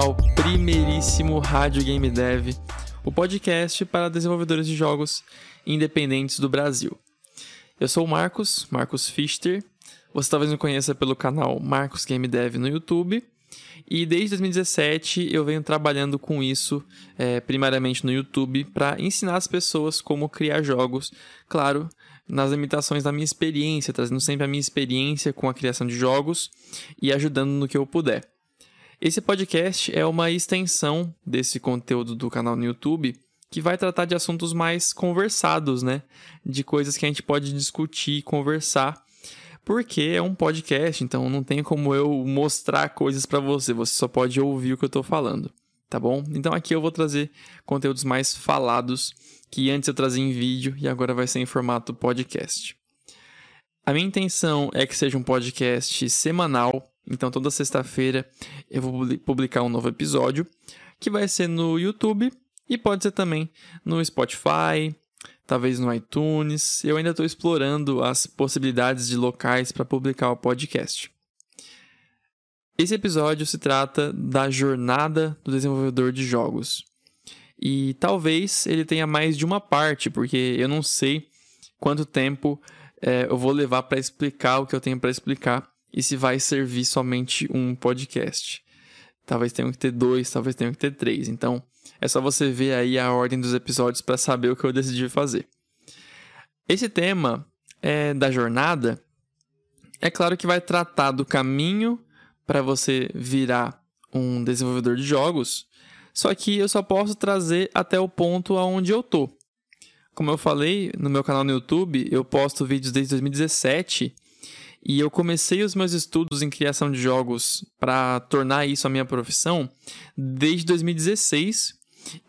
ao primeiríssimo Rádio Game Dev, o podcast para desenvolvedores de jogos independentes do Brasil. Eu sou o Marcos, Marcos Fichter. Você talvez me conheça pelo canal Marcos Game Dev no YouTube. E desde 2017 eu venho trabalhando com isso, é, primariamente no YouTube, para ensinar as pessoas como criar jogos. Claro, nas limitações da minha experiência, trazendo sempre a minha experiência com a criação de jogos e ajudando no que eu puder. Esse podcast é uma extensão desse conteúdo do canal no YouTube que vai tratar de assuntos mais conversados, né? De coisas que a gente pode discutir, conversar, porque é um podcast, então não tem como eu mostrar coisas para você, você só pode ouvir o que eu tô falando, tá bom? Então aqui eu vou trazer conteúdos mais falados que antes eu trazia em vídeo e agora vai ser em formato podcast. A minha intenção é que seja um podcast semanal, então toda sexta-feira eu vou publicar um novo episódio, que vai ser no YouTube e pode ser também no Spotify, talvez no iTunes. Eu ainda estou explorando as possibilidades de locais para publicar o podcast. Esse episódio se trata da jornada do desenvolvedor de jogos. E talvez ele tenha mais de uma parte, porque eu não sei quanto tempo é, eu vou levar para explicar o que eu tenho para explicar e se vai servir somente um podcast. Talvez tenha que ter dois, talvez tenha que ter três. Então, é só você ver aí a ordem dos episódios para saber o que eu decidi fazer. Esse tema é, da jornada é claro que vai tratar do caminho para você virar um desenvolvedor de jogos, só que eu só posso trazer até o ponto aonde eu tô. Como eu falei no meu canal no YouTube, eu posto vídeos desde 2017 e eu comecei os meus estudos em criação de jogos para tornar isso a minha profissão desde 2016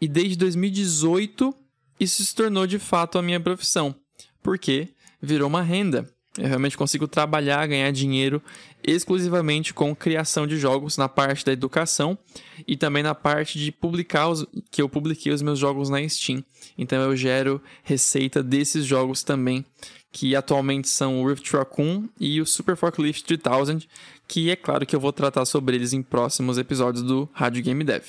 e desde 2018 isso se tornou de fato a minha profissão, porque virou uma renda. Eu realmente consigo trabalhar, ganhar dinheiro exclusivamente com criação de jogos na parte da educação e também na parte de publicar os que eu publiquei os meus jogos na Steam. Então eu gero receita desses jogos também, que atualmente são o Rift Raccoon e o Super Forklift 3000, que é claro que eu vou tratar sobre eles em próximos episódios do Rádio Game Dev.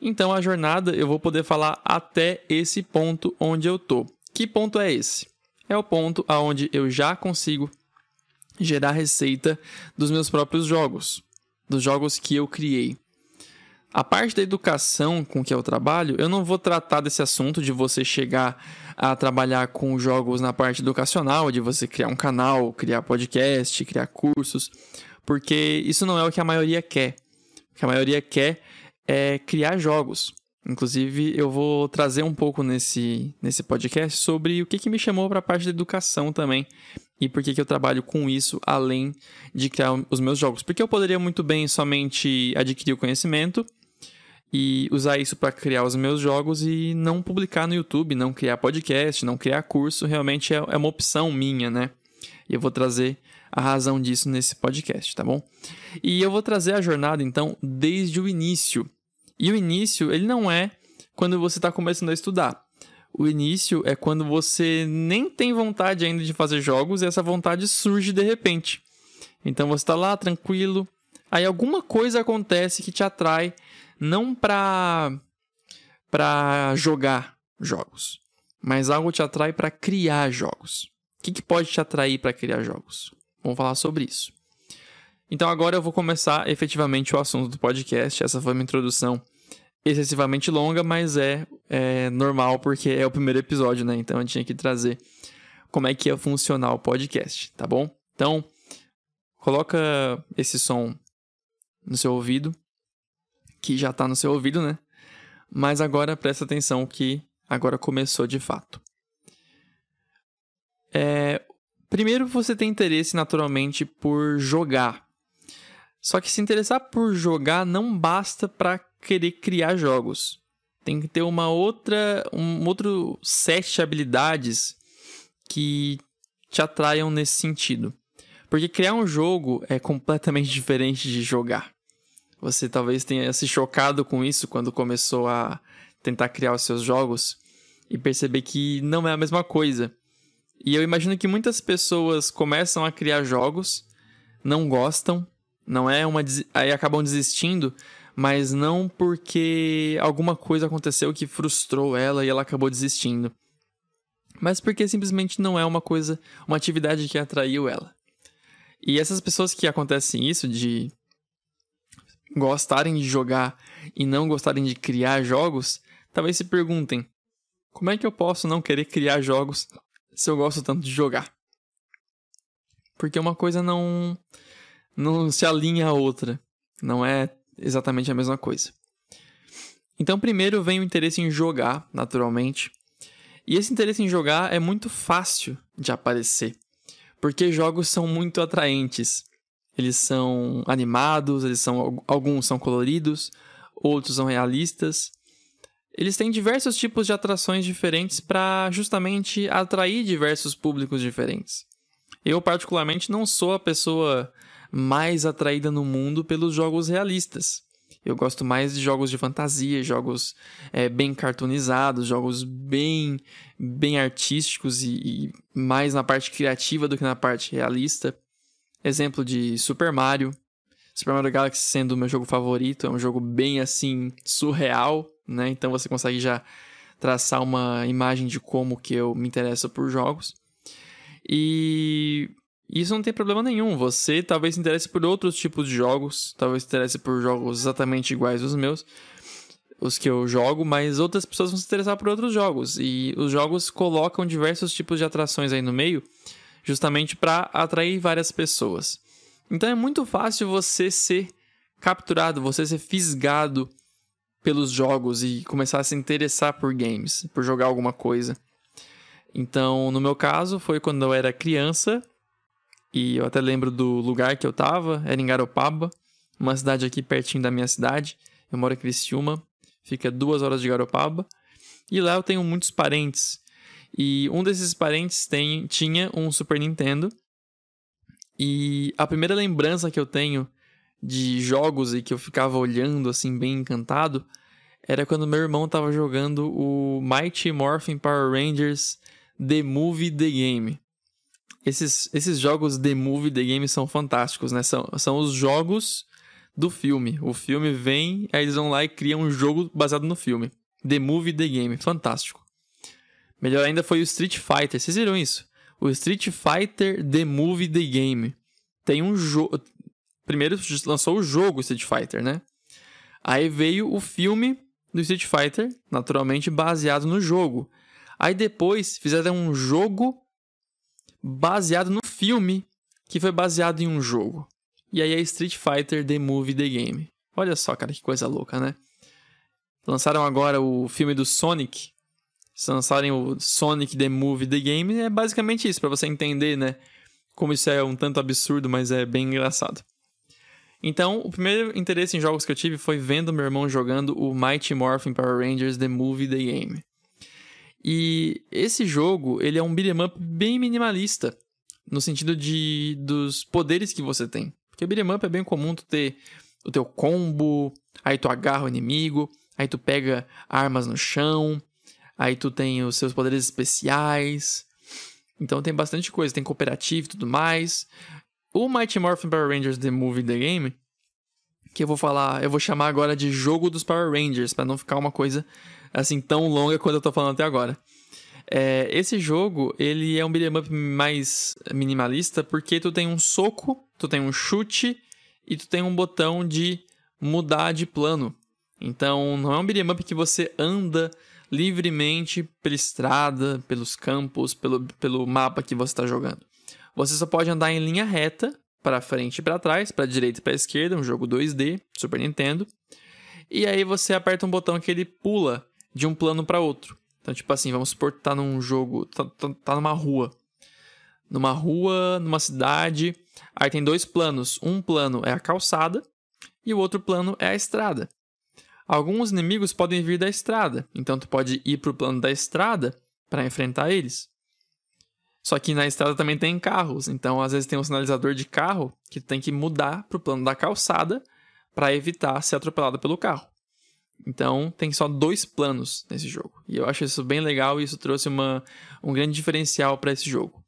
Então a jornada eu vou poder falar até esse ponto onde eu tô. Que ponto é esse? É o ponto aonde eu já consigo gerar receita dos meus próprios jogos, dos jogos que eu criei. A parte da educação com que eu trabalho, eu não vou tratar desse assunto de você chegar a trabalhar com jogos na parte educacional, de você criar um canal, criar podcast, criar cursos, porque isso não é o que a maioria quer. O que a maioria quer é criar jogos. Inclusive, eu vou trazer um pouco nesse, nesse podcast sobre o que, que me chamou para a parte da educação também e por que, que eu trabalho com isso além de criar os meus jogos. Porque eu poderia muito bem somente adquirir o conhecimento e usar isso para criar os meus jogos e não publicar no YouTube, não criar podcast, não criar curso. Realmente é, é uma opção minha, né? E eu vou trazer a razão disso nesse podcast, tá bom? E eu vou trazer a jornada então desde o início. E o início, ele não é quando você está começando a estudar. O início é quando você nem tem vontade ainda de fazer jogos e essa vontade surge de repente. Então você está lá tranquilo, aí alguma coisa acontece que te atrai não para para jogar jogos, mas algo te atrai para criar jogos. O que, que pode te atrair para criar jogos? Vamos falar sobre isso. Então agora eu vou começar efetivamente o assunto do podcast. Essa foi uma introdução excessivamente longa, mas é, é normal porque é o primeiro episódio, né? Então eu tinha que trazer como é que ia funcionar o podcast, tá bom? Então, coloca esse som no seu ouvido, que já tá no seu ouvido, né? Mas agora presta atenção que agora começou de fato. É, Primeiro, você tem interesse naturalmente por jogar. Só que se interessar por jogar não basta para querer criar jogos. Tem que ter uma outra, um outro set de habilidades que te atraiam nesse sentido. Porque criar um jogo é completamente diferente de jogar. Você talvez tenha se chocado com isso quando começou a tentar criar os seus jogos e perceber que não é a mesma coisa. E eu imagino que muitas pessoas começam a criar jogos, não gostam, não é uma aí acabam desistindo, mas não porque alguma coisa aconteceu que frustrou ela e ela acabou desistindo. Mas porque simplesmente não é uma coisa, uma atividade que atraiu ela. E essas pessoas que acontecem isso de gostarem de jogar e não gostarem de criar jogos, talvez se perguntem: como é que eu posso não querer criar jogos se eu gosto tanto de jogar? Porque uma coisa não não se alinha à outra, não é exatamente a mesma coisa. Então, primeiro vem o interesse em jogar, naturalmente. E esse interesse em jogar é muito fácil de aparecer, porque jogos são muito atraentes. Eles são animados, eles são alguns são coloridos, outros são realistas. Eles têm diversos tipos de atrações diferentes para justamente atrair diversos públicos diferentes. Eu particularmente não sou a pessoa mais atraída no mundo pelos jogos realistas. Eu gosto mais de jogos de fantasia, jogos é, bem cartoonizados, jogos bem, bem artísticos e, e mais na parte criativa do que na parte realista. Exemplo de Super Mario. Super Mario Galaxy sendo o meu jogo favorito, é um jogo bem assim surreal, né? Então você consegue já traçar uma imagem de como que eu me interesso por jogos. E isso não tem problema nenhum. Você talvez se interesse por outros tipos de jogos, talvez se interesse por jogos exatamente iguais aos meus, os que eu jogo, mas outras pessoas vão se interessar por outros jogos. E os jogos colocam diversos tipos de atrações aí no meio, justamente para atrair várias pessoas. Então é muito fácil você ser capturado, você ser fisgado pelos jogos e começar a se interessar por games, por jogar alguma coisa. Então, no meu caso, foi quando eu era criança e eu até lembro do lugar que eu tava, era em Garopaba, uma cidade aqui pertinho da minha cidade. Eu moro em Criciúma, fica duas horas de Garopaba. E lá eu tenho muitos parentes. E um desses parentes tem, tinha um Super Nintendo. E a primeira lembrança que eu tenho de jogos e que eu ficava olhando assim, bem encantado, era quando meu irmão tava jogando o Mighty Morphin Power Rangers The Movie The Game. Esses, esses jogos The Movie, The Game são fantásticos, né? São, são os jogos do filme. O filme vem, aí eles vão lá e criam um jogo baseado no filme. The Movie, The Game. Fantástico. Melhor ainda foi o Street Fighter. Vocês viram isso? O Street Fighter The Movie, The Game. Tem um jogo... Primeiro lançou o jogo Street Fighter, né? Aí veio o filme do Street Fighter, naturalmente baseado no jogo. Aí depois fizeram um jogo baseado no filme que foi baseado em um jogo. E aí é Street Fighter The Movie The Game. Olha só, cara, que coisa louca, né? Lançaram agora o filme do Sonic. Se lançarem o Sonic The Movie The Game, é basicamente isso, para você entender, né? Como isso é um tanto absurdo, mas é bem engraçado. Então, o primeiro interesse em jogos que eu tive foi vendo meu irmão jogando o Mighty Morphin Power Rangers The Movie The Game. E esse jogo, ele é um beat'em up bem minimalista, no sentido de dos poderes que você tem. Porque beat'em up é bem comum tu ter o teu combo, aí tu agarra o inimigo, aí tu pega armas no chão, aí tu tem os seus poderes especiais. Então tem bastante coisa, tem cooperativo e tudo mais. O Mighty Morphin Power Rangers The Movie The Game, que eu vou falar, eu vou chamar agora de jogo dos Power Rangers, para não ficar uma coisa assim tão longa quanto eu tô falando até agora. É, esse jogo, ele é um beat'em up mais minimalista porque tu tem um soco, tu tem um chute e tu tem um botão de mudar de plano. Então, não é um beat'em up que você anda livremente pela estrada, pelos campos, pelo, pelo mapa que você está jogando. Você só pode andar em linha reta, para frente e para trás, para direita e para esquerda, um jogo 2D, Super Nintendo. E aí você aperta um botão que ele pula de um plano para outro. Então, tipo assim, vamos supor que tá num jogo, tá, tá, tá numa rua. Numa rua, numa cidade, aí tem dois planos. Um plano é a calçada e o outro plano é a estrada. Alguns inimigos podem vir da estrada, então tu pode ir pro plano da estrada para enfrentar eles. Só que na estrada também tem carros, então às vezes tem um sinalizador de carro que tem que mudar pro plano da calçada para evitar ser atropelado pelo carro. Então tem só dois planos nesse jogo. E eu acho isso bem legal e isso trouxe uma, um grande diferencial para esse jogo.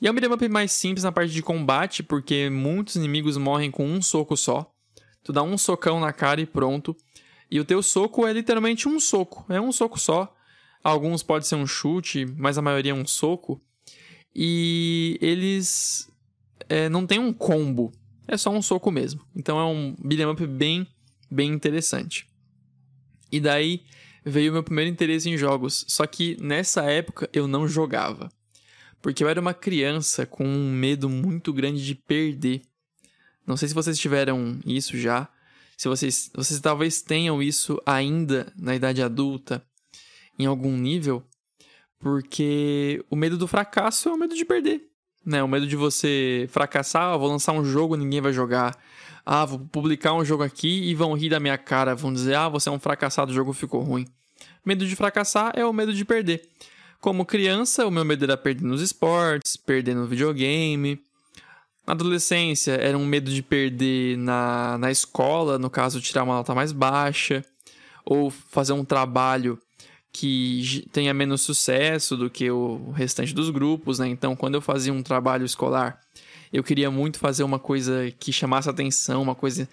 E é um beat'em up mais simples na parte de combate, porque muitos inimigos morrem com um soco só. Tu dá um socão na cara e pronto. E o teu soco é literalmente um soco, é um soco só. Alguns pode ser um chute, mas a maioria é um soco. E eles é, não tem um combo, é só um soco mesmo. Então é um beat'em up bem, bem interessante. E daí veio o meu primeiro interesse em jogos, só que nessa época eu não jogava. Porque eu era uma criança com um medo muito grande de perder. Não sei se vocês tiveram isso já, se vocês, vocês talvez tenham isso ainda na idade adulta, em algum nível, porque o medo do fracasso é o medo de perder. Né? O medo de você fracassar, ah, vou lançar um jogo, ninguém vai jogar. Ah, vou publicar um jogo aqui e vão rir da minha cara, vão dizer: "Ah, você é um fracassado, o jogo ficou ruim". Medo de fracassar é o medo de perder. Como criança, o meu medo era perder nos esportes, perder no videogame. Na adolescência, era um medo de perder na, na escola, no caso, tirar uma nota mais baixa, ou fazer um trabalho que tenha menos sucesso do que o restante dos grupos, né? Então, quando eu fazia um trabalho escolar, eu queria muito fazer uma coisa que chamasse atenção, uma coisa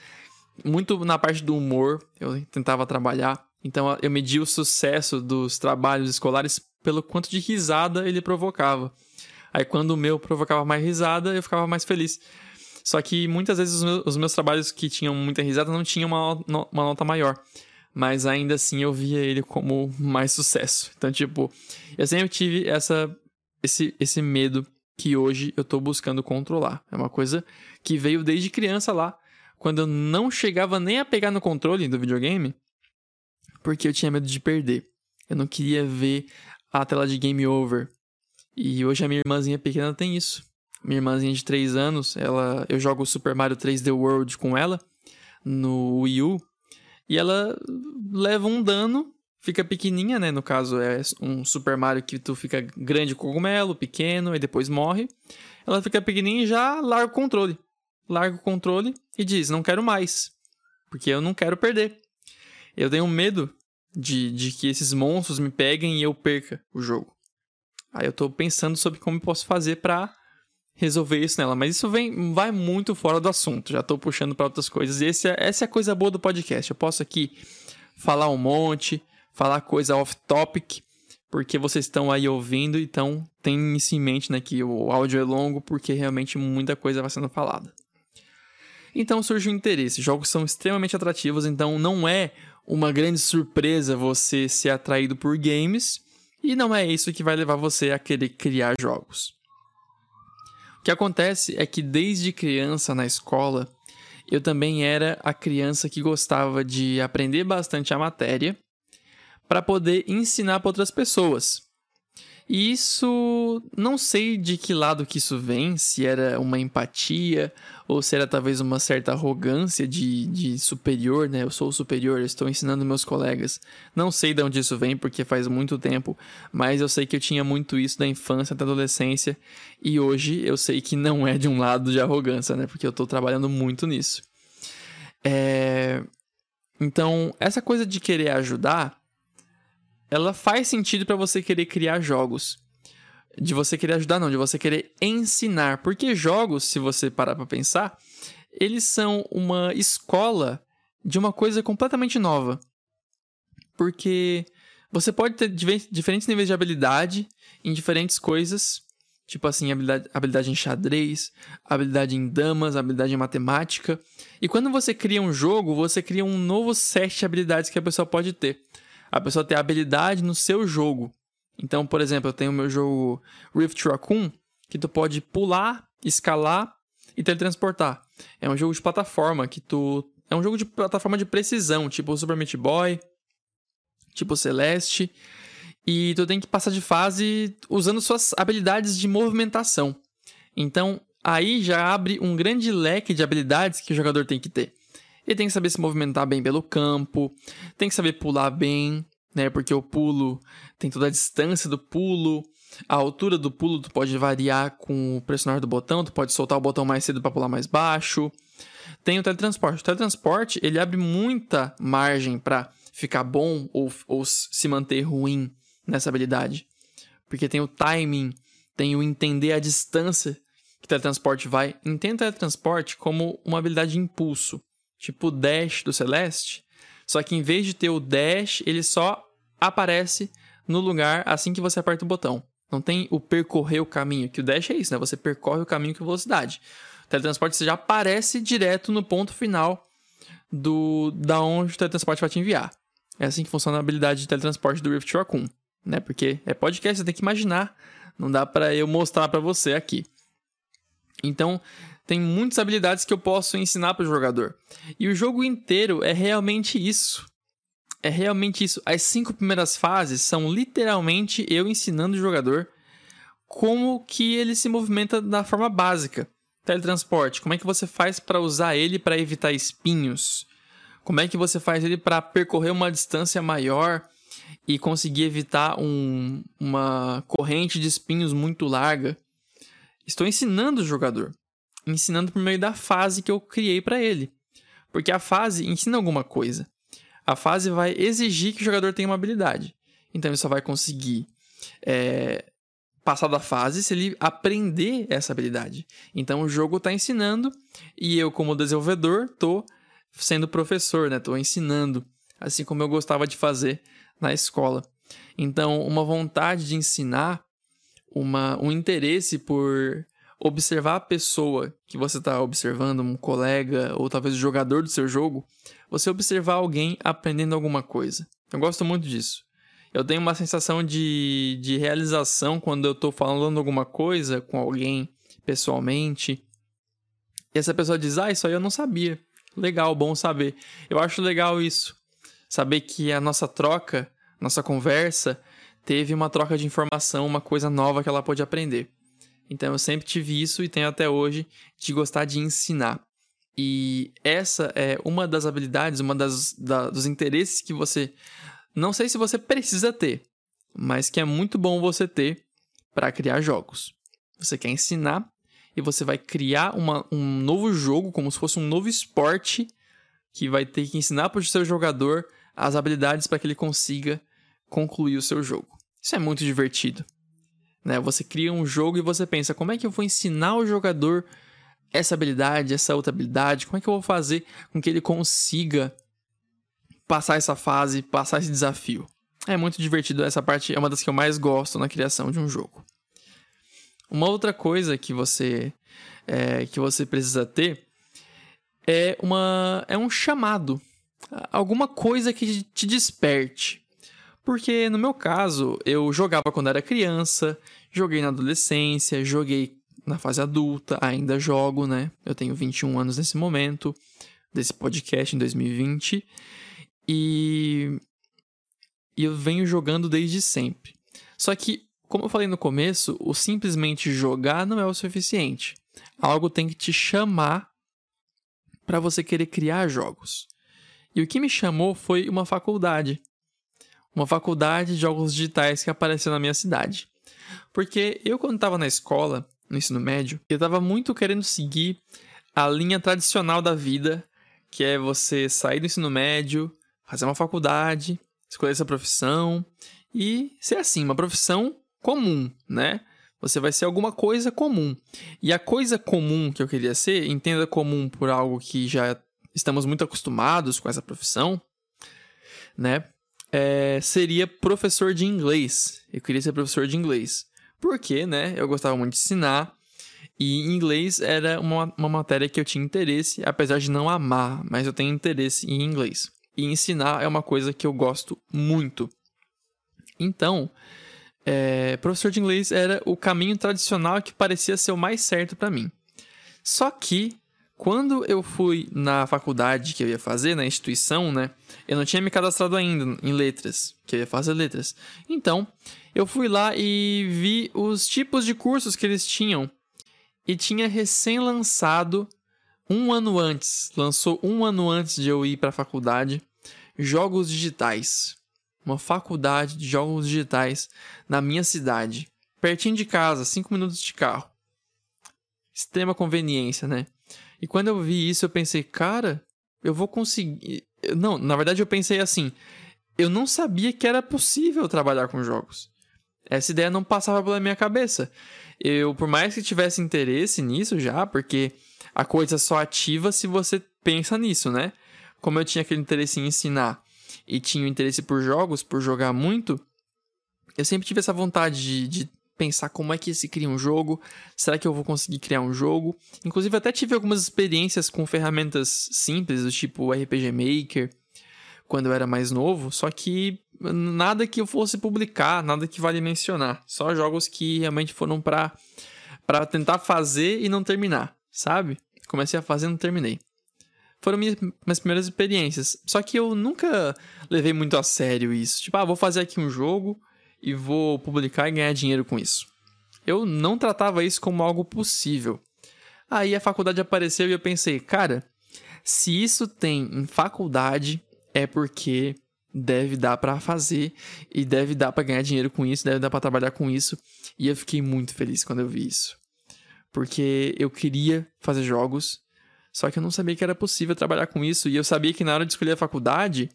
muito na parte do humor, eu tentava trabalhar. Então, eu media o sucesso dos trabalhos escolares pelo quanto de risada ele provocava. Aí, quando o meu provocava mais risada, eu ficava mais feliz. Só que muitas vezes os meus, os meus trabalhos que tinham muita risada não tinham uma, uma nota maior mas ainda assim eu via ele como mais sucesso. Então, tipo, eu sempre tive essa, esse, esse medo que hoje eu tô buscando controlar. É uma coisa que veio desde criança lá, quando eu não chegava nem a pegar no controle do videogame, porque eu tinha medo de perder. Eu não queria ver a tela de game over. E hoje a minha irmãzinha pequena tem isso. Minha irmãzinha de 3 anos, ela, eu jogo Super Mario 3D World com ela no Wii U e ela leva um dano, fica pequenininha, né? No caso, é um Super Mario que tu fica grande cogumelo, pequeno, e depois morre. Ela fica pequenininha e já larga o controle. Larga o controle e diz: Não quero mais. Porque eu não quero perder. Eu tenho medo de, de que esses monstros me peguem e eu perca o jogo. Aí eu tô pensando sobre como posso fazer para resolver isso nela. Mas isso vem, vai muito fora do assunto. Já tô puxando para outras coisas. E esse é, essa é a coisa boa do podcast. Eu posso aqui falar um monte, falar coisa off-topic, porque vocês estão aí ouvindo, então tem isso em mente, né? Que o áudio é longo, porque realmente muita coisa vai sendo falada. Então surge o interesse. Jogos são extremamente atrativos, então não é uma grande surpresa você ser atraído por games. E não é isso que vai levar você a querer criar jogos. O que acontece é que desde criança na escola, eu também era a criança que gostava de aprender bastante a matéria para poder ensinar para outras pessoas. E isso, não sei de que lado que isso vem, se era uma empatia ou se era talvez uma certa arrogância de, de superior, né? Eu sou o superior, eu estou ensinando meus colegas. Não sei de onde isso vem, porque faz muito tempo, mas eu sei que eu tinha muito isso da infância até adolescência e hoje eu sei que não é de um lado de arrogância, né? Porque eu estou trabalhando muito nisso. É... Então, essa coisa de querer ajudar ela faz sentido para você querer criar jogos. De você querer ajudar, não, de você querer ensinar. Porque jogos, se você parar pra pensar, eles são uma escola de uma coisa completamente nova. Porque você pode ter diferentes níveis de habilidade em diferentes coisas. Tipo assim, habilidade, habilidade em xadrez, habilidade em damas, habilidade em matemática. E quando você cria um jogo, você cria um novo set de habilidades que a pessoa pode ter a pessoa ter habilidade no seu jogo. Então, por exemplo, eu tenho o meu jogo Rift Raccoon, que tu pode pular, escalar e teletransportar. É um jogo de plataforma que tu. É um jogo de plataforma de precisão, tipo Super Meat Boy, tipo Celeste. E tu tem que passar de fase usando suas habilidades de movimentação. Então, aí já abre um grande leque de habilidades que o jogador tem que ter. Ele tem que saber se movimentar bem pelo campo, tem que saber pular bem, né? Porque o pulo tem toda a distância do pulo, a altura do pulo tu pode variar com o pressionar do botão, tu pode soltar o botão mais cedo para pular mais baixo. Tem o teletransporte. O teletransporte, ele abre muita margem para ficar bom ou, ou se manter ruim nessa habilidade. Porque tem o timing, tem o entender a distância que teletransporte vai. Entenda teletransporte como uma habilidade de impulso. Tipo o dash do Celeste, só que em vez de ter o dash, ele só aparece no lugar assim que você aperta o botão. Não tem o percorrer o caminho, que o dash é isso, né? Você percorre o caminho com velocidade. O teletransporte você já aparece direto no ponto final do da onde o teletransporte vai te enviar. É assim que funciona a habilidade de teletransporte do Rift Raccoon, né? Porque é podcast, você tem que imaginar, não dá para eu mostrar para você aqui. Então, tem muitas habilidades que eu posso ensinar para o jogador. E o jogo inteiro é realmente isso. É realmente isso. As cinco primeiras fases são literalmente eu ensinando o jogador como que ele se movimenta da forma básica. Teletransporte, como é que você faz para usar ele para evitar espinhos? Como é que você faz ele para percorrer uma distância maior e conseguir evitar um, uma corrente de espinhos muito larga? Estou ensinando o jogador, ensinando por meio da fase que eu criei para ele. Porque a fase ensina alguma coisa. A fase vai exigir que o jogador tenha uma habilidade. Então ele só vai conseguir é, passar da fase se ele aprender essa habilidade. Então o jogo está ensinando e eu, como desenvolvedor, estou sendo professor, né? Estou ensinando, assim como eu gostava de fazer na escola. Então, uma vontade de ensinar, uma, um interesse por observar a pessoa que você está observando, um colega ou talvez o jogador do seu jogo, você observar alguém aprendendo alguma coisa. Eu gosto muito disso. Eu tenho uma sensação de, de realização quando eu estou falando alguma coisa com alguém pessoalmente. E essa pessoa diz: Ah, isso aí eu não sabia. Legal, bom saber. Eu acho legal isso. Saber que a nossa troca, nossa conversa, teve uma troca de informação, uma coisa nova que ela pôde aprender. Então eu sempre tive isso e tenho até hoje de gostar de ensinar. E essa é uma das habilidades, uma das da, dos interesses que você não sei se você precisa ter, mas que é muito bom você ter para criar jogos. Você quer ensinar e você vai criar uma, um novo jogo, como se fosse um novo esporte, que vai ter que ensinar para o seu jogador as habilidades para que ele consiga concluir o seu jogo. Isso é muito divertido. Né? Você cria um jogo e você pensa: como é que eu vou ensinar o jogador essa habilidade, essa outra habilidade? Como é que eu vou fazer com que ele consiga passar essa fase, passar esse desafio? É muito divertido, essa parte é uma das que eu mais gosto na criação de um jogo. Uma outra coisa que você é, que você precisa ter é uma é um chamado, alguma coisa que te desperte. Porque no meu caso, eu jogava quando era criança, joguei na adolescência, joguei na fase adulta, ainda jogo, né? Eu tenho 21 anos nesse momento desse podcast em 2020 e, e eu venho jogando desde sempre. Só que como eu falei no começo, o simplesmente jogar não é o suficiente. Algo tem que te chamar para você querer criar jogos. E o que me chamou foi uma faculdade. Uma faculdade de jogos digitais que apareceu na minha cidade. Porque eu, quando estava na escola, no ensino médio, eu estava muito querendo seguir a linha tradicional da vida, que é você sair do ensino médio, fazer uma faculdade, escolher essa profissão e ser assim, uma profissão comum, né? Você vai ser alguma coisa comum. E a coisa comum que eu queria ser, entenda comum por algo que já estamos muito acostumados com essa profissão, né? É, seria professor de inglês. Eu queria ser professor de inglês. Porque, né? Eu gostava muito de ensinar. E inglês era uma, uma matéria que eu tinha interesse, apesar de não amar, mas eu tenho interesse em inglês. E ensinar é uma coisa que eu gosto muito. Então, é, professor de inglês era o caminho tradicional que parecia ser o mais certo para mim. Só que quando eu fui na faculdade que eu ia fazer, na instituição, né? Eu não tinha me cadastrado ainda em letras, que eu ia fazer letras. Então, eu fui lá e vi os tipos de cursos que eles tinham. E tinha recém-lançado, um ano antes, lançou um ano antes de eu ir para a faculdade, jogos digitais uma faculdade de jogos digitais na minha cidade, pertinho de casa, 5 minutos de carro. Extrema conveniência, né? E quando eu vi isso, eu pensei, cara, eu vou conseguir. Não, na verdade eu pensei assim, eu não sabia que era possível trabalhar com jogos. Essa ideia não passava pela minha cabeça. Eu, por mais que tivesse interesse nisso já, porque a coisa só ativa se você pensa nisso, né? Como eu tinha aquele interesse em ensinar e tinha o interesse por jogos, por jogar muito, eu sempre tive essa vontade de, de pensar como é que se cria um jogo, será que eu vou conseguir criar um jogo? Inclusive, até tive algumas experiências com ferramentas simples, do tipo RPG Maker, quando eu era mais novo, só que nada que eu fosse publicar, nada que vale mencionar, só jogos que realmente foram para para tentar fazer e não terminar, sabe? Comecei a fazer e não terminei. Foram minhas, minhas primeiras experiências. Só que eu nunca levei muito a sério isso. Tipo, ah, vou fazer aqui um jogo e vou publicar e ganhar dinheiro com isso. Eu não tratava isso como algo possível. Aí a faculdade apareceu e eu pensei, cara, se isso tem em faculdade, é porque deve dar para fazer e deve dar para ganhar dinheiro com isso, deve dar para trabalhar com isso. E eu fiquei muito feliz quando eu vi isso. Porque eu queria fazer jogos, só que eu não sabia que era possível trabalhar com isso e eu sabia que na hora de escolher a faculdade,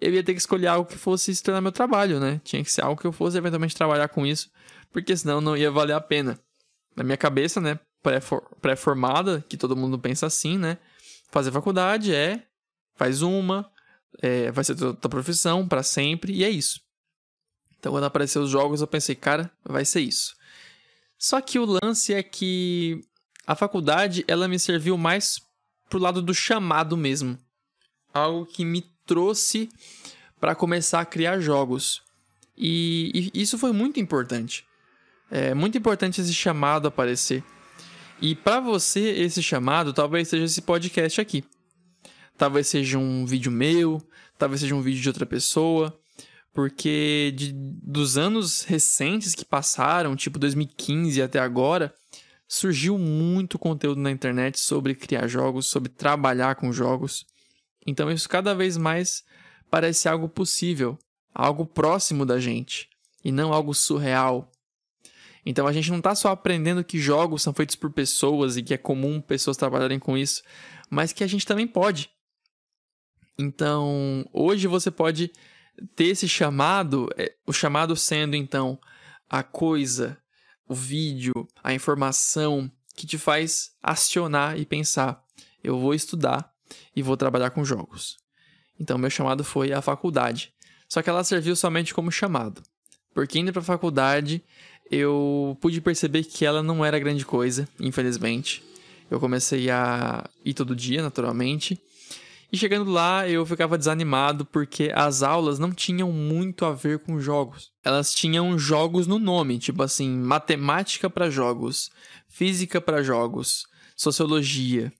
eu ia ter que escolher algo que fosse se tornar meu trabalho, né? Tinha que ser algo que eu fosse eventualmente trabalhar com isso, porque senão não ia valer a pena. Na minha cabeça, né, pré-formada, que todo mundo pensa assim, né? Fazer faculdade é faz uma, é, vai ser tua, profissão para sempre e é isso. Então quando apareceu os jogos eu pensei, cara, vai ser isso. Só que o lance é que a faculdade ela me serviu mais pro lado do chamado mesmo. Algo que me trouxe para começar a criar jogos. E, e, isso foi muito importante. É muito importante esse chamado aparecer. E para você, esse chamado talvez seja esse podcast aqui. Talvez seja um vídeo meu, talvez seja um vídeo de outra pessoa. Porque de, dos anos recentes que passaram, tipo 2015 até agora, surgiu muito conteúdo na internet sobre criar jogos, sobre trabalhar com jogos. Então isso cada vez mais parece algo possível, algo próximo da gente e não algo surreal. Então a gente não está só aprendendo que jogos são feitos por pessoas e que é comum pessoas trabalharem com isso, mas que a gente também pode. Então, hoje você pode ter esse chamado, é, o chamado sendo então a coisa, o vídeo, a informação que te faz acionar e pensar: eu vou estudar e vou trabalhar com jogos. Então, meu chamado foi a faculdade. Só que ela serviu somente como chamado. Porque indo para a faculdade, eu pude perceber que ela não era grande coisa, infelizmente. Eu comecei a ir todo dia, naturalmente. E chegando lá, eu ficava desanimado porque as aulas não tinham muito a ver com jogos. Elas tinham jogos no nome, tipo assim, matemática para jogos, física para jogos, sociologia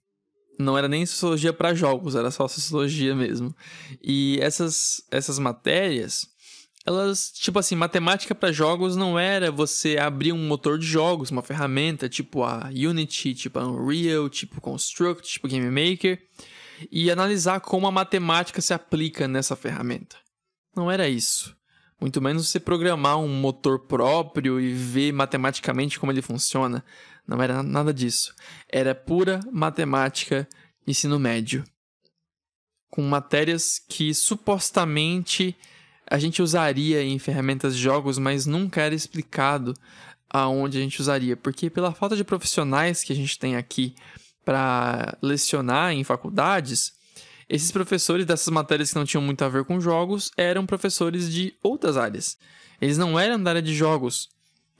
não era nem sociologia para jogos, era só sociologia mesmo. E essas, essas matérias, elas, tipo assim, matemática para jogos não era você abrir um motor de jogos, uma ferramenta tipo a Unity, tipo a Unreal, tipo Construct, tipo Game Maker, e analisar como a matemática se aplica nessa ferramenta. Não era isso. Muito menos você programar um motor próprio e ver matematicamente como ele funciona. Não era nada disso. Era pura matemática ensino médio. Com matérias que supostamente a gente usaria em ferramentas de jogos, mas nunca era explicado aonde a gente usaria, porque pela falta de profissionais que a gente tem aqui para lecionar em faculdades, esses professores dessas matérias que não tinham muito a ver com jogos eram professores de outras áreas. Eles não eram da área de jogos.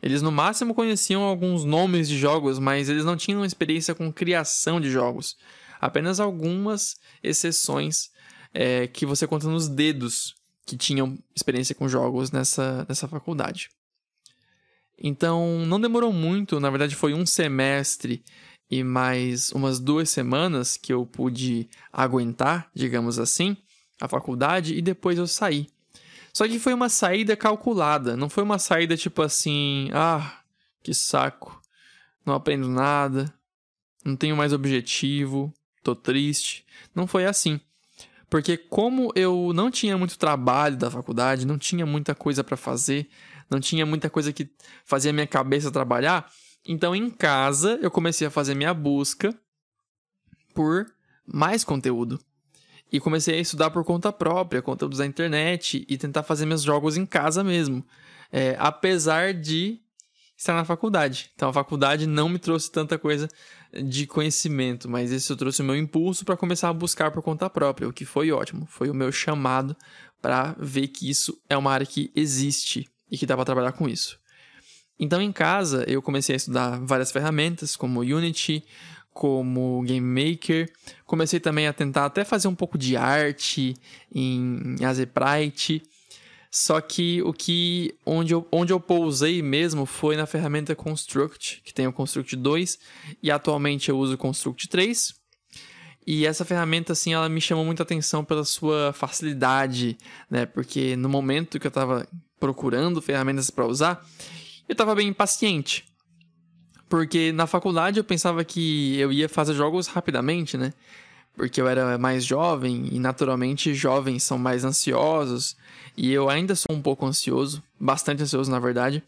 Eles no máximo conheciam alguns nomes de jogos, mas eles não tinham experiência com criação de jogos. Apenas algumas exceções é, que você conta nos dedos que tinham experiência com jogos nessa, nessa faculdade. Então, não demorou muito, na verdade foi um semestre e mais umas duas semanas que eu pude aguentar, digamos assim, a faculdade e depois eu saí. Só que foi uma saída calculada, não foi uma saída tipo assim, ah, que saco, não aprendo nada, não tenho mais objetivo, tô triste. Não foi assim. Porque como eu não tinha muito trabalho da faculdade, não tinha muita coisa para fazer, não tinha muita coisa que fazia minha cabeça trabalhar, então em casa eu comecei a fazer minha busca por mais conteúdo. E comecei a estudar por conta própria, conteúdos da internet e tentar fazer meus jogos em casa mesmo. É, apesar de estar na faculdade. Então a faculdade não me trouxe tanta coisa de conhecimento, mas isso trouxe o meu impulso para começar a buscar por conta própria, o que foi ótimo. Foi o meu chamado para ver que isso é uma área que existe e que dá para trabalhar com isso. Então em casa eu comecei a estudar várias ferramentas como Unity, como Game Maker. Comecei também a tentar até fazer um pouco de arte em Azeprite. Só que o que onde eu, onde eu pousei mesmo foi na ferramenta Construct, que tem o Construct 2, e atualmente eu uso o Construct 3. E essa ferramenta assim, ela me chamou muita atenção pela sua facilidade, né? Porque no momento que eu estava procurando ferramentas para usar, eu estava bem impaciente. Porque na faculdade eu pensava que eu ia fazer jogos rapidamente, né? Porque eu era mais jovem e naturalmente jovens são mais ansiosos. E eu ainda sou um pouco ansioso, bastante ansioso na verdade.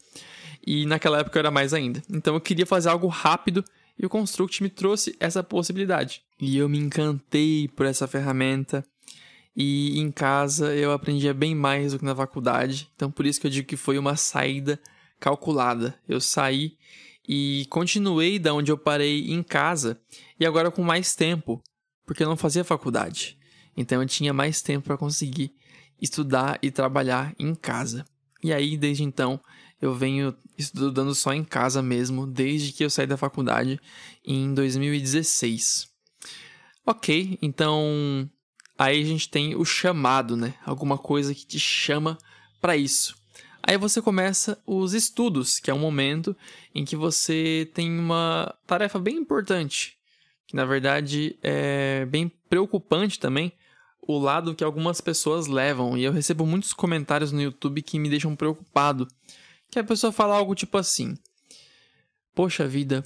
E naquela época eu era mais ainda. Então eu queria fazer algo rápido e o Construct me trouxe essa possibilidade. E eu me encantei por essa ferramenta. E em casa eu aprendia bem mais do que na faculdade. Então por isso que eu digo que foi uma saída calculada. Eu saí e continuei da onde eu parei em casa e agora com mais tempo, porque eu não fazia faculdade. Então eu tinha mais tempo para conseguir estudar e trabalhar em casa. E aí desde então eu venho estudando só em casa mesmo, desde que eu saí da faculdade em 2016. Ok, então aí a gente tem o chamado, né? Alguma coisa que te chama para isso. Aí você começa os estudos, que é um momento em que você tem uma tarefa bem importante, que na verdade é bem preocupante também, o lado que algumas pessoas levam. E eu recebo muitos comentários no YouTube que me deixam preocupado. Que a pessoa fala algo tipo assim: Poxa vida,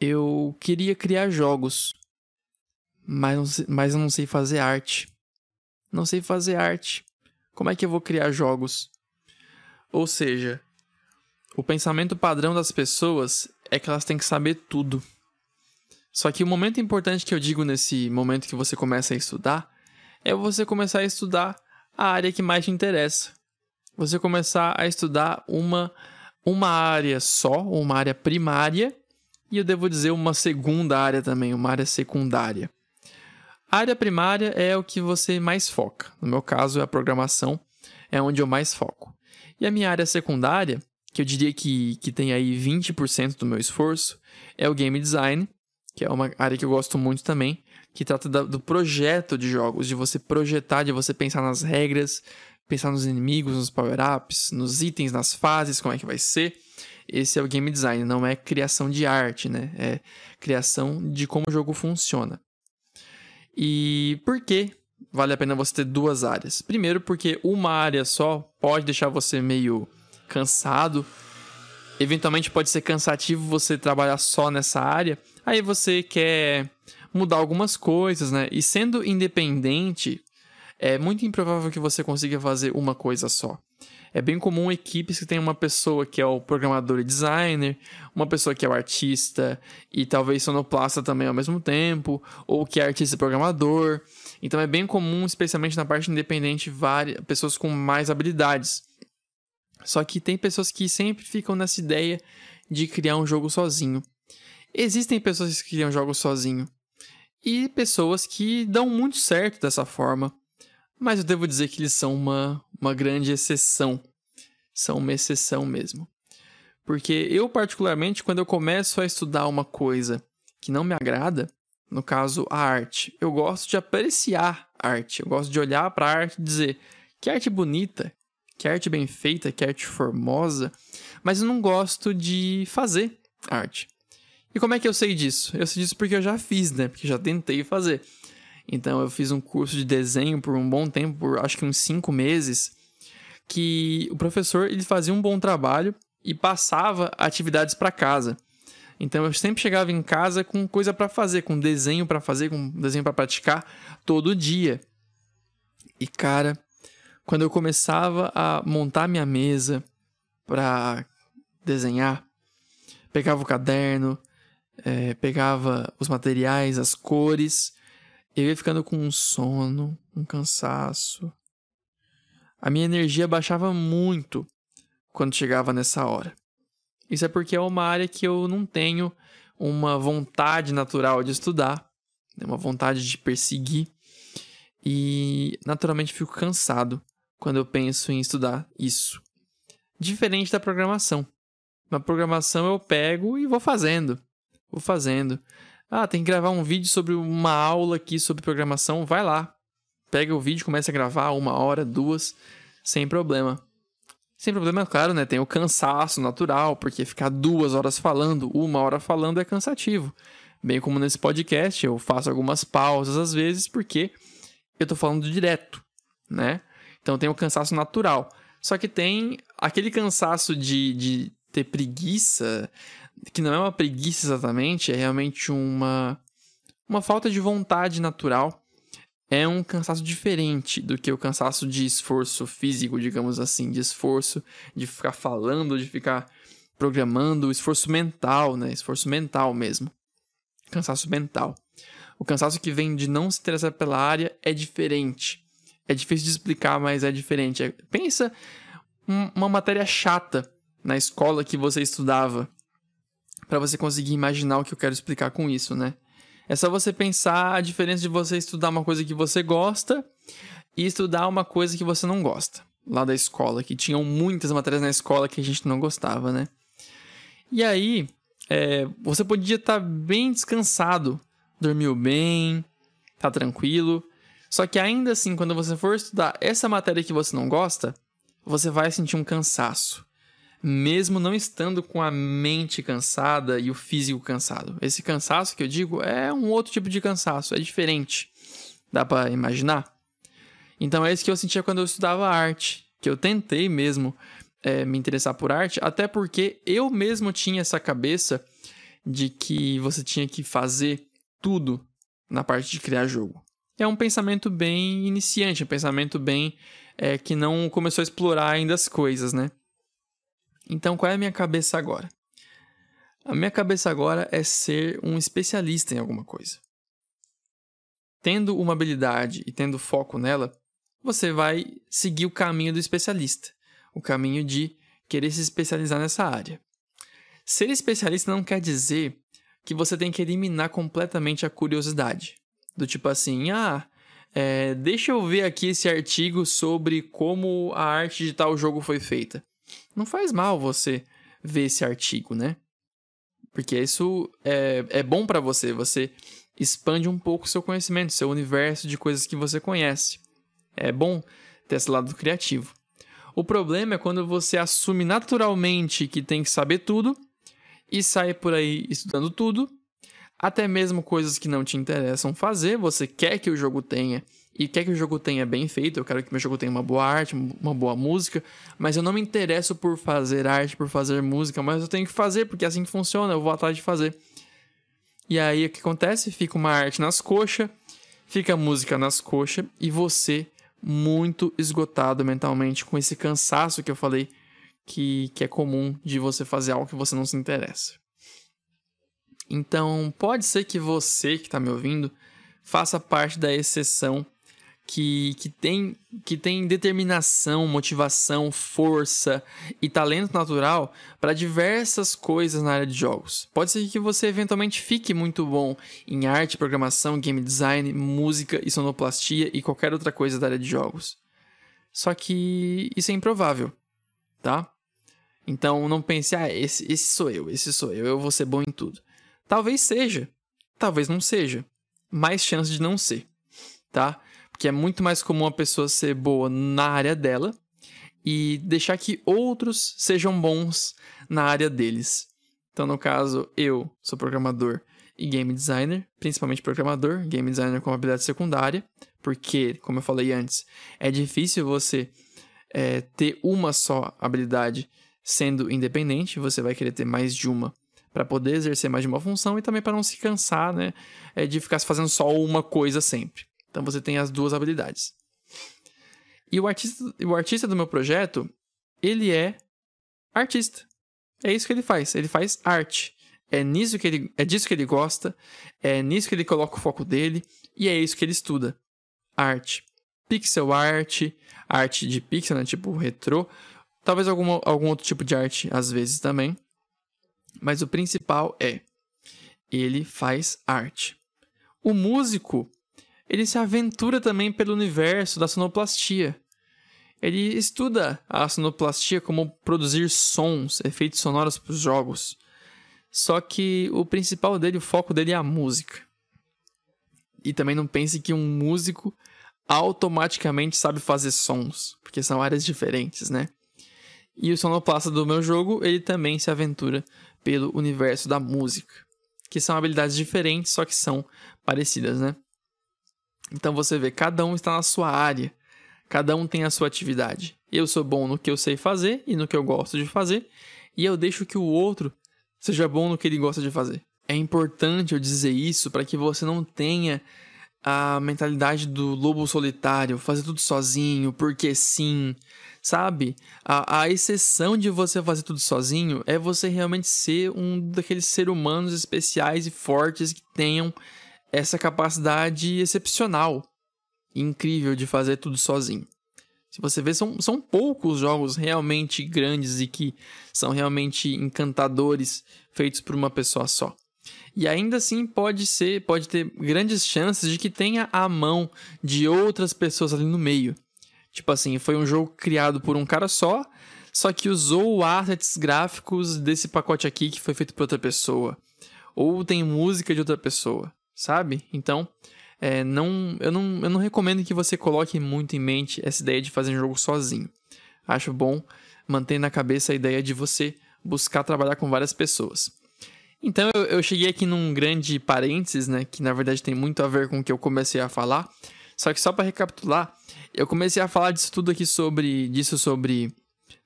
eu queria criar jogos, mas, mas eu não sei fazer arte. Não sei fazer arte. Como é que eu vou criar jogos? Ou seja, o pensamento padrão das pessoas é que elas têm que saber tudo. Só que o momento importante que eu digo nesse momento que você começa a estudar é você começar a estudar a área que mais te interessa. Você começar a estudar uma uma área só, uma área primária, e eu devo dizer uma segunda área também, uma área secundária. A área primária é o que você mais foca. No meu caso, é a programação, é onde eu mais foco. E a minha área secundária, que eu diria que, que tem aí 20% do meu esforço, é o game design, que é uma área que eu gosto muito também, que trata da, do projeto de jogos, de você projetar, de você pensar nas regras, pensar nos inimigos, nos power-ups, nos itens, nas fases, como é que vai ser. Esse é o game design, não é criação de arte, né? É criação de como o jogo funciona. E por que vale a pena você ter duas áreas. Primeiro, porque uma área só pode deixar você meio cansado. Eventualmente pode ser cansativo você trabalhar só nessa área. Aí você quer mudar algumas coisas, né? E sendo independente, é muito improvável que você consiga fazer uma coisa só. É bem comum equipes que tem uma pessoa que é o programador e designer, uma pessoa que é o artista e talvez sonoplasta também ao mesmo tempo, ou que é artista e programador. Então é bem comum, especialmente na parte independente, várias pessoas com mais habilidades. Só que tem pessoas que sempre ficam nessa ideia de criar um jogo sozinho. Existem pessoas que criam jogos sozinho e pessoas que dão muito certo dessa forma. Mas eu devo dizer que eles são uma, uma grande exceção. São uma exceção mesmo. Porque eu, particularmente, quando eu começo a estudar uma coisa que não me agrada, no caso a arte, eu gosto de apreciar arte. Eu gosto de olhar para a arte e dizer que arte bonita, que arte bem feita, que arte formosa, mas eu não gosto de fazer arte. E como é que eu sei disso? Eu sei disso porque eu já fiz, né? Porque já tentei fazer. Então eu fiz um curso de desenho por um bom tempo, por acho que uns cinco meses, que o professor ele fazia um bom trabalho e passava atividades para casa. Então eu sempre chegava em casa com coisa para fazer, com desenho para fazer, com desenho para praticar todo dia. E cara, quando eu começava a montar minha mesa para desenhar, pegava o caderno, é, pegava os materiais, as cores eu ia ficando com um sono, um cansaço. A minha energia baixava muito quando chegava nessa hora. Isso é porque é uma área que eu não tenho uma vontade natural de estudar, né, uma vontade de perseguir, e naturalmente fico cansado quando eu penso em estudar isso. Diferente da programação. Na programação eu pego e vou fazendo. Vou fazendo. Ah, tem que gravar um vídeo sobre uma aula aqui sobre programação. Vai lá. Pega o vídeo, começa a gravar uma hora, duas, sem problema. Sem problema, claro, né? Tem o cansaço natural, porque ficar duas horas falando, uma hora falando é cansativo. Bem como nesse podcast, eu faço algumas pausas às vezes, porque eu tô falando direto, né? Então tem o cansaço natural. Só que tem aquele cansaço de, de ter preguiça, que não é uma preguiça exatamente, é realmente uma, uma falta de vontade natural. É um cansaço diferente do que o cansaço de esforço físico, digamos assim, de esforço de ficar falando, de ficar programando, esforço mental, né? Esforço mental mesmo. Cansaço mental. O cansaço que vem de não se interessar pela área é diferente. É difícil de explicar, mas é diferente. É, pensa uma matéria chata na escola que você estudava, para você conseguir imaginar o que eu quero explicar com isso, né? É só você pensar a diferença de você estudar uma coisa que você gosta e estudar uma coisa que você não gosta. Lá da escola, que tinham muitas matérias na escola que a gente não gostava, né? E aí, é, você podia estar tá bem descansado, dormiu bem, tá tranquilo, só que ainda assim, quando você for estudar essa matéria que você não gosta, você vai sentir um cansaço. Mesmo não estando com a mente cansada e o físico cansado. Esse cansaço que eu digo é um outro tipo de cansaço, é diferente. Dá para imaginar? Então é isso que eu sentia quando eu estudava arte, que eu tentei mesmo é, me interessar por arte, até porque eu mesmo tinha essa cabeça de que você tinha que fazer tudo na parte de criar jogo é um pensamento bem iniciante, um pensamento bem é, que não começou a explorar ainda as coisas, né? Então, qual é a minha cabeça agora? A minha cabeça agora é ser um especialista em alguma coisa. Tendo uma habilidade e tendo foco nela, você vai seguir o caminho do especialista, o caminho de querer se especializar nessa área. Ser especialista não quer dizer que você tem que eliminar completamente a curiosidade. Do tipo assim, ah, é, deixa eu ver aqui esse artigo sobre como a arte de tal jogo foi feita. Não faz mal você ver esse artigo, né? Porque isso é, é bom para você. Você expande um pouco o seu conhecimento, seu universo de coisas que você conhece. É bom ter esse lado criativo. O problema é quando você assume naturalmente que tem que saber tudo e sai por aí estudando tudo até mesmo coisas que não te interessam fazer, você quer que o jogo tenha e quer que o jogo tenha bem feito, eu quero que meu jogo tenha uma boa arte, uma boa música, mas eu não me interesso por fazer arte, por fazer música, mas eu tenho que fazer porque é assim que funciona, eu vou atrás de fazer. E aí o que acontece? Fica uma arte nas coxas, fica a música nas coxas e você muito esgotado mentalmente com esse cansaço que eu falei que, que é comum de você fazer algo que você não se interessa. Então, pode ser que você que está me ouvindo faça parte da exceção que, que, tem, que tem determinação, motivação, força e talento natural para diversas coisas na área de jogos. Pode ser que você eventualmente fique muito bom em arte, programação, game design, música e sonoplastia e qualquer outra coisa da área de jogos. Só que isso é improvável, tá? Então não pense, ah, esse, esse sou eu, esse sou eu, eu vou ser bom em tudo. Talvez seja, talvez não seja. Mais chance de não ser, tá? Porque é muito mais comum a pessoa ser boa na área dela e deixar que outros sejam bons na área deles. Então, no caso, eu sou programador e game designer, principalmente programador, game designer com habilidade secundária, porque, como eu falei antes, é difícil você é, ter uma só habilidade sendo independente, você vai querer ter mais de uma para poder exercer mais de uma função e também para não se cansar, né, é de ficar fazendo só uma coisa sempre. Então você tem as duas habilidades. E o artista, o artista do meu projeto, ele é artista. É isso que ele faz. Ele faz arte. É nisso que ele, é disso que ele gosta. É nisso que ele coloca o foco dele e é isso que ele estuda. Arte, pixel art, arte de pixel, né, tipo retrô, talvez alguma, algum outro tipo de arte às vezes também Mas o principal é ele faz arte. O músico, ele se aventura também pelo universo da sonoplastia. Ele estuda a sonoplastia como produzir sons, efeitos sonoros para os jogos. Só que o principal dele, o foco dele é a música. E também não pense que um músico automaticamente sabe fazer sons, porque são áreas diferentes, né? E o sonoplasta do meu jogo, ele também se aventura pelo universo da música, que são habilidades diferentes, só que são parecidas, né? Então você vê, cada um está na sua área, cada um tem a sua atividade. Eu sou bom no que eu sei fazer e no que eu gosto de fazer, e eu deixo que o outro seja bom no que ele gosta de fazer. É importante eu dizer isso para que você não tenha a mentalidade do lobo solitário, fazer tudo sozinho, porque sim, sabe? A, a exceção de você fazer tudo sozinho é você realmente ser um daqueles seres humanos especiais e fortes que tenham essa capacidade excepcional e incrível de fazer tudo sozinho. Se você vê, são, são poucos jogos realmente grandes e que são realmente encantadores feitos por uma pessoa só. E ainda assim pode ser, pode ter grandes chances de que tenha a mão de outras pessoas ali no meio. Tipo assim, foi um jogo criado por um cara só, só que usou assets gráficos desse pacote aqui que foi feito por outra pessoa. Ou tem música de outra pessoa, sabe? Então, é, não, eu, não, eu não recomendo que você coloque muito em mente essa ideia de fazer um jogo sozinho. Acho bom manter na cabeça a ideia de você buscar trabalhar com várias pessoas. Então eu, eu cheguei aqui num grande parênteses, né, que na verdade tem muito a ver com o que eu comecei a falar. Só que só para recapitular, eu comecei a falar disso tudo aqui sobre disso sobre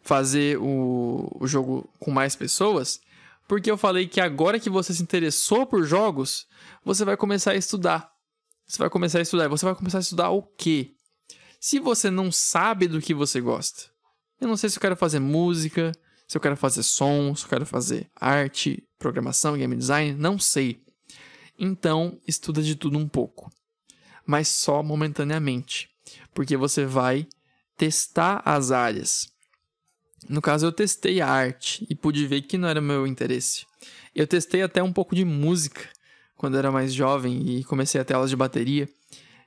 fazer o, o jogo com mais pessoas, porque eu falei que agora que você se interessou por jogos, você vai começar a estudar. Você vai começar a estudar. Você vai começar a estudar o quê? Se você não sabe do que você gosta. Eu não sei se eu quero fazer música, se eu quero fazer som, se eu quero fazer arte, programação, game design, não sei. Então, estuda de tudo um pouco. Mas só momentaneamente. Porque você vai testar as áreas. No caso, eu testei a arte e pude ver que não era meu interesse. Eu testei até um pouco de música quando era mais jovem e comecei a ter aulas de bateria.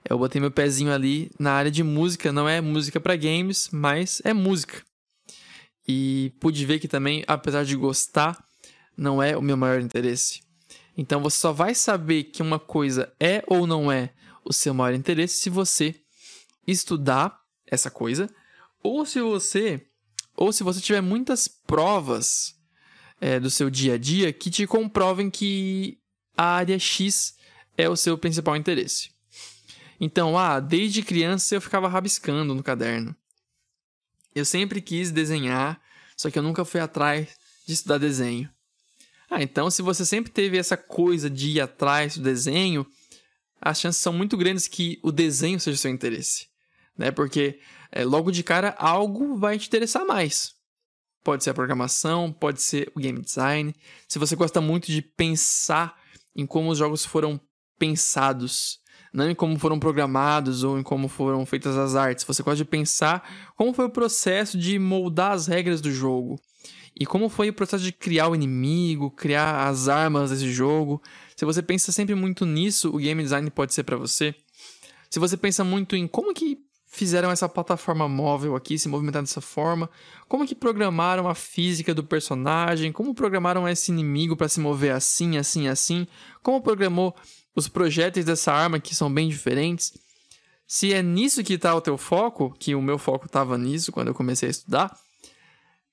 Eu botei meu pezinho ali na área de música, não é música para games, mas é música. E pude ver que também, apesar de gostar, não é o meu maior interesse. Então você só vai saber que uma coisa é ou não é o seu maior interesse se você estudar essa coisa, ou se você, ou se você tiver muitas provas é, do seu dia a dia que te comprovem que a área X é o seu principal interesse. Então, ah, desde criança eu ficava rabiscando no caderno. Eu sempre quis desenhar, só que eu nunca fui atrás de estudar desenho. Ah, então se você sempre teve essa coisa de ir atrás do desenho, as chances são muito grandes que o desenho seja seu interesse, né? Porque é, logo de cara algo vai te interessar mais. Pode ser a programação, pode ser o game design. Se você gosta muito de pensar em como os jogos foram pensados, não em como foram programados ou em como foram feitas as artes. Você gosta de pensar como foi o processo de moldar as regras do jogo e como foi o processo de criar o inimigo, criar as armas desse jogo. Se você pensa sempre muito nisso, o game design pode ser para você. Se você pensa muito em como que fizeram essa plataforma móvel aqui se movimentar dessa forma, como que programaram a física do personagem, como programaram esse inimigo para se mover assim, assim, assim, como programou os projéteis dessa arma que são bem diferentes. Se é nisso que está o teu foco, que o meu foco estava nisso quando eu comecei a estudar,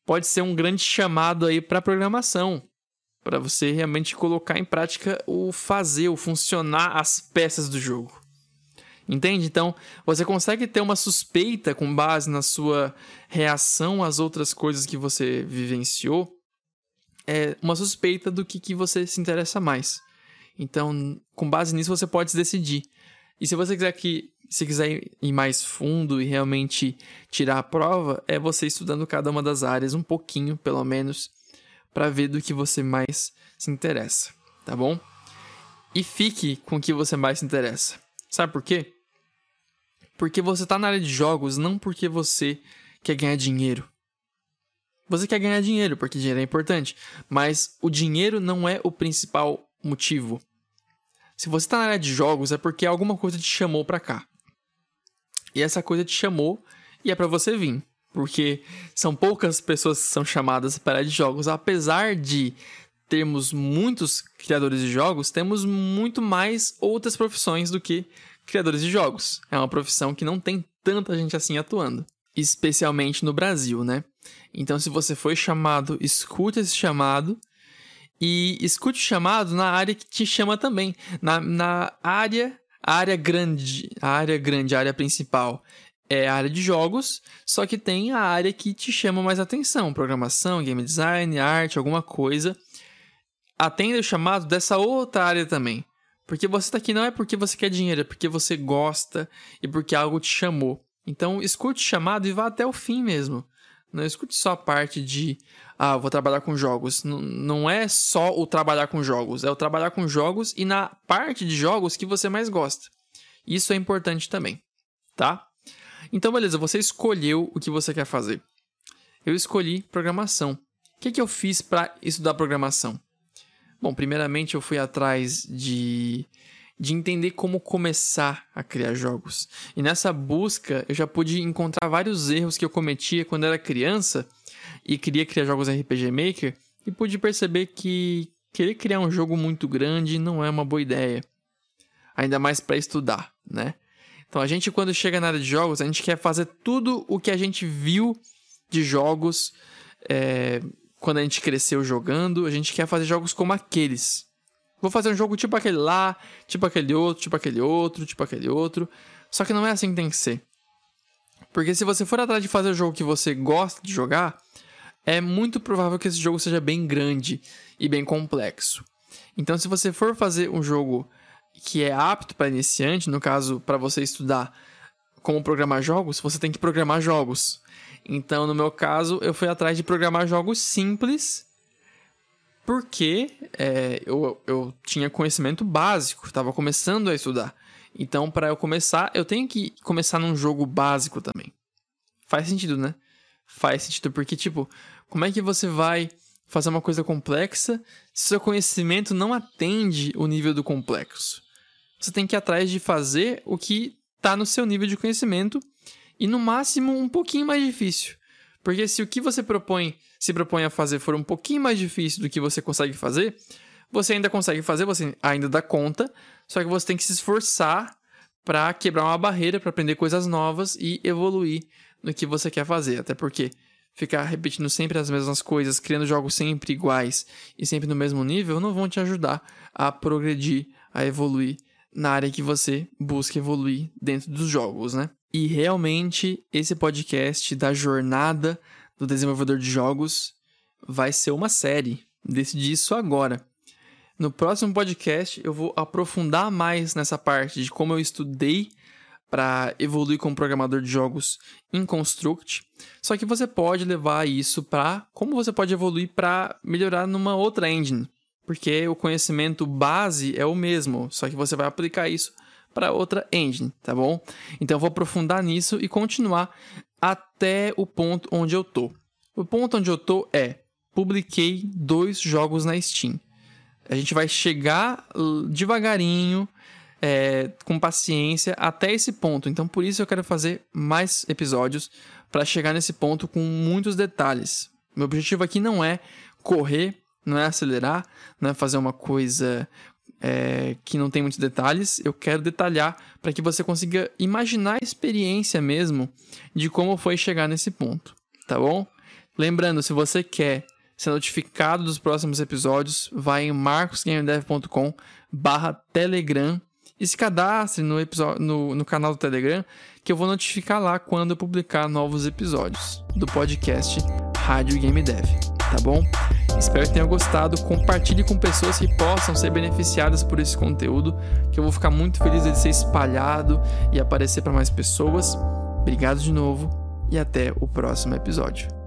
pode ser um grande chamado aí para programação, para você realmente colocar em prática o fazer, o funcionar as peças do jogo. Entende? Então, você consegue ter uma suspeita com base na sua reação às outras coisas que você vivenciou, é uma suspeita do que, que você se interessa mais. Então, com base nisso, você pode decidir. E se você quiser que se quiser ir mais fundo e realmente tirar a prova, é você estudando cada uma das áreas um pouquinho, pelo menos, para ver do que você mais se interessa, tá bom? E fique com o que você mais se interessa. Sabe por quê? Porque você está na área de jogos não porque você quer ganhar dinheiro. Você quer ganhar dinheiro, porque dinheiro é importante, mas o dinheiro não é o principal motivo. Se você está na área de jogos, é porque alguma coisa te chamou para cá. E essa coisa te chamou e é para você vir. Porque são poucas pessoas que são chamadas para a área de jogos. Apesar de termos muitos criadores de jogos, temos muito mais outras profissões do que criadores de jogos. É uma profissão que não tem tanta gente assim atuando. Especialmente no Brasil, né? Então, se você foi chamado, escute esse chamado e escute o chamado na área que te chama também. Na, na área, área grande, a área grande, a área principal é a área de jogos, só que tem a área que te chama mais atenção, programação, game design, arte, alguma coisa. Atenda o chamado dessa outra área também. Porque você está aqui não é porque você quer dinheiro, é porque você gosta e porque algo te chamou. Então, escute o chamado e vá até o fim mesmo. Não escute só a parte de, ah, vou trabalhar com jogos. N não é só o trabalhar com jogos, é o trabalhar com jogos e na parte de jogos que você mais gosta. Isso é importante também, tá? Então, beleza, você escolheu o que você quer fazer. Eu escolhi programação. O que, que eu fiz para estudar programação? Bom, primeiramente eu fui atrás de de entender como começar a criar jogos. E nessa busca eu já pude encontrar vários erros que eu cometia quando era criança e queria criar jogos RPG Maker e pude perceber que querer criar um jogo muito grande não é uma boa ideia. Ainda mais para estudar, né? Então a gente quando chega na área de jogos, a gente quer fazer tudo o que a gente viu de jogos é, quando a gente cresceu jogando, a gente quer fazer jogos como aqueles. Vou fazer um jogo tipo aquele lá, tipo aquele outro, tipo aquele outro, tipo aquele outro. Só que não é assim que tem que ser. Porque se você for atrás de fazer o jogo que você gosta de jogar, é muito provável que esse jogo seja bem grande e bem complexo. Então, se você for fazer um jogo que é apto para iniciante, no caso, para você estudar como programar jogos, você tem que programar jogos. Então, no meu caso, eu fui atrás de programar jogos simples porque é, eu, eu tinha conhecimento básico, estava começando a estudar. Então, para eu começar, eu tenho que começar num jogo básico também. Faz sentido, né? Faz sentido, porque, tipo, como é que você vai fazer uma coisa complexa se seu conhecimento não atende o nível do complexo? Você tem que ir atrás de fazer o que está no seu nível de conhecimento e, no máximo, um pouquinho mais difícil. Porque se o que você propõe, se propõe a fazer for um pouquinho mais difícil do que você consegue fazer, você ainda consegue fazer, você ainda dá conta, só que você tem que se esforçar para quebrar uma barreira, para aprender coisas novas e evoluir no que você quer fazer. Até porque ficar repetindo sempre as mesmas coisas, criando jogos sempre iguais e sempre no mesmo nível, não vão te ajudar a progredir, a evoluir na área que você busca evoluir dentro dos jogos, né? E realmente esse podcast da jornada do desenvolvedor de jogos vai ser uma série. Decidi isso agora. No próximo podcast eu vou aprofundar mais nessa parte de como eu estudei para evoluir como programador de jogos em Construct. Só que você pode levar isso para como você pode evoluir para melhorar numa outra engine, porque o conhecimento base é o mesmo, só que você vai aplicar isso para outra engine, tá bom? Então eu vou aprofundar nisso e continuar até o ponto onde eu tô. O ponto onde eu tô é publiquei dois jogos na Steam. A gente vai chegar devagarinho, é, com paciência, até esse ponto. Então, por isso eu quero fazer mais episódios para chegar nesse ponto com muitos detalhes. Meu objetivo aqui não é correr, não é acelerar, não é fazer uma coisa é, que não tem muitos detalhes, eu quero detalhar para que você consiga imaginar a experiência mesmo de como foi chegar nesse ponto, tá bom? Lembrando, se você quer ser notificado dos próximos episódios, vai em marcosgamedev.com barra telegram e se cadastre no, episódio, no, no canal do Telegram que eu vou notificar lá quando eu publicar novos episódios do podcast Rádio Game Dev, tá bom? Espero que tenham gostado. Compartilhe com pessoas que possam ser beneficiadas por esse conteúdo, que eu vou ficar muito feliz de ser espalhado e aparecer para mais pessoas. Obrigado de novo e até o próximo episódio.